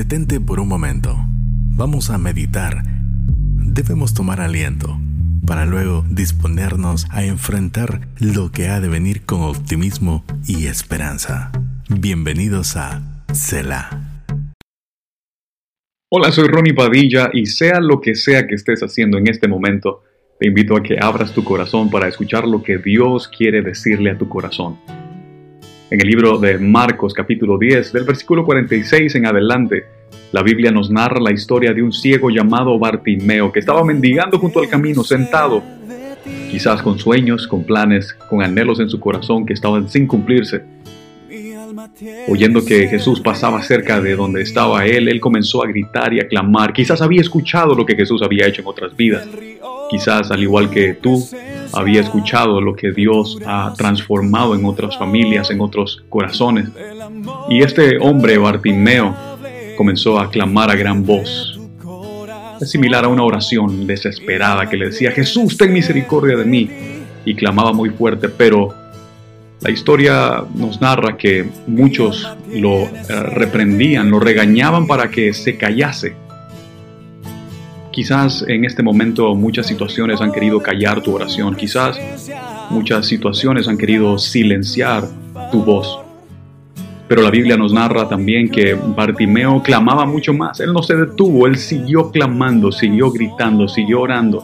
Detente por un momento. Vamos a meditar. Debemos tomar aliento para luego disponernos a enfrentar lo que ha de venir con optimismo y esperanza. Bienvenidos a Selah. Hola, soy Ronnie Padilla y sea lo que sea que estés haciendo en este momento, te invito a que abras tu corazón para escuchar lo que Dios quiere decirle a tu corazón. En el libro de Marcos capítulo 10, del versículo 46 en adelante, la Biblia nos narra la historia de un ciego llamado Bartimeo que estaba mendigando junto al camino, sentado, quizás con sueños, con planes, con anhelos en su corazón que estaban sin cumplirse. Oyendo que Jesús pasaba cerca de donde estaba él, él comenzó a gritar y a clamar. Quizás había escuchado lo que Jesús había hecho en otras vidas. Quizás, al igual que tú, había escuchado lo que Dios ha transformado en otras familias, en otros corazones. Y este hombre, Bartimeo, comenzó a clamar a gran voz. Es similar a una oración desesperada que le decía, Jesús, ten misericordia de mí. Y clamaba muy fuerte, pero la historia nos narra que muchos lo eh, reprendían, lo regañaban para que se callase. Quizás en este momento muchas situaciones han querido callar tu oración, quizás muchas situaciones han querido silenciar tu voz. Pero la Biblia nos narra también que Bartimeo clamaba mucho más. Él no se detuvo, él siguió clamando, siguió gritando, siguió orando.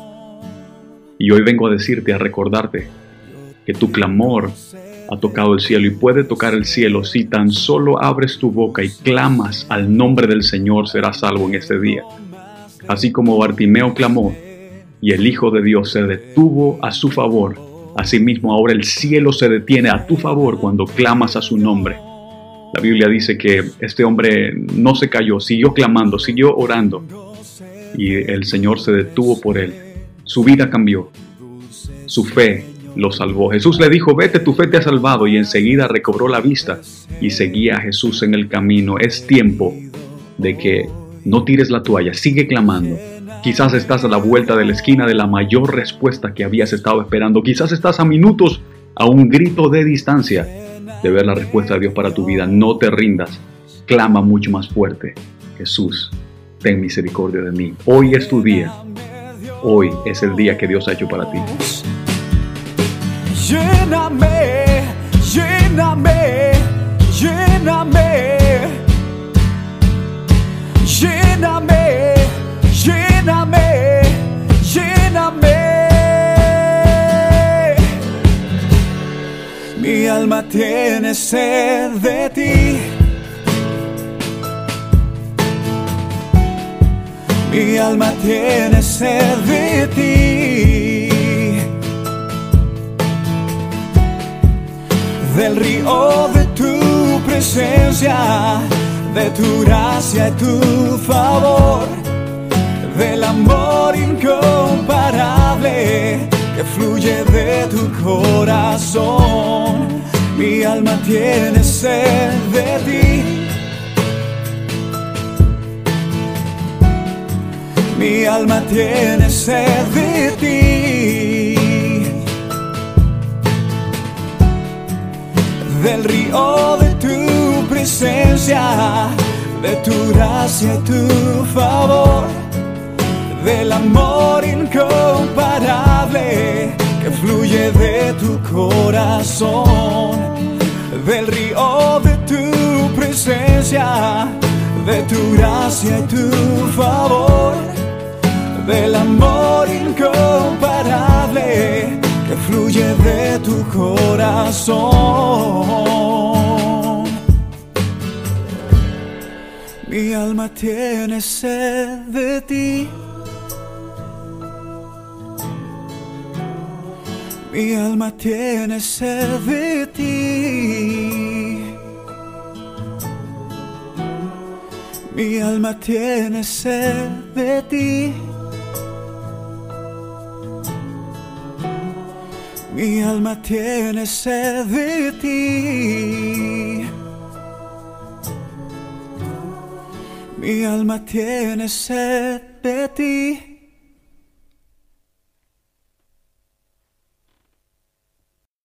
Y hoy vengo a decirte, a recordarte, que tu clamor ha tocado el cielo y puede tocar el cielo si tan solo abres tu boca y clamas al nombre del Señor, serás salvo en este día. Así como Bartimeo clamó y el Hijo de Dios se detuvo a su favor, asimismo ahora el cielo se detiene a tu favor cuando clamas a su nombre. La Biblia dice que este hombre no se cayó, siguió clamando, siguió orando y el Señor se detuvo por él. Su vida cambió, su fe lo salvó. Jesús le dijo, vete, tu fe te ha salvado y enseguida recobró la vista y seguía a Jesús en el camino. Es tiempo de que no tires la toalla, sigue clamando. Quizás estás a la vuelta de la esquina de la mayor respuesta que habías estado esperando. Quizás estás a minutos, a un grito de distancia de ver la respuesta de Dios para tu vida. No te rindas. Clama mucho más fuerte. Jesús, ten misericordia de mí. Hoy es tu día. Hoy es el día que Dios ha hecho para ti. Lléname, lléname, lléname. Mi alma tiene sed de ti. Mi alma tiene sed de ti. Del río de tu presencia de tu gracia y tu favor, del amor incomparable que fluye de tu corazón. Mi alma tiene sed de ti. Mi alma tiene sed de ti. Del río de tu presencia, de tu gracia y tu favor, del amor incomparable que fluye de tu corazón, del río de tu presencia, de tu gracia y tu favor, del amor incomparable que fluye de tu corazón. Mi alma tiene sed de ti. Mi alma tiene sed de ti. Mi alma tiene sed de ti. Mi alma tiene sed de ti. Mi alma tiene sed de ti.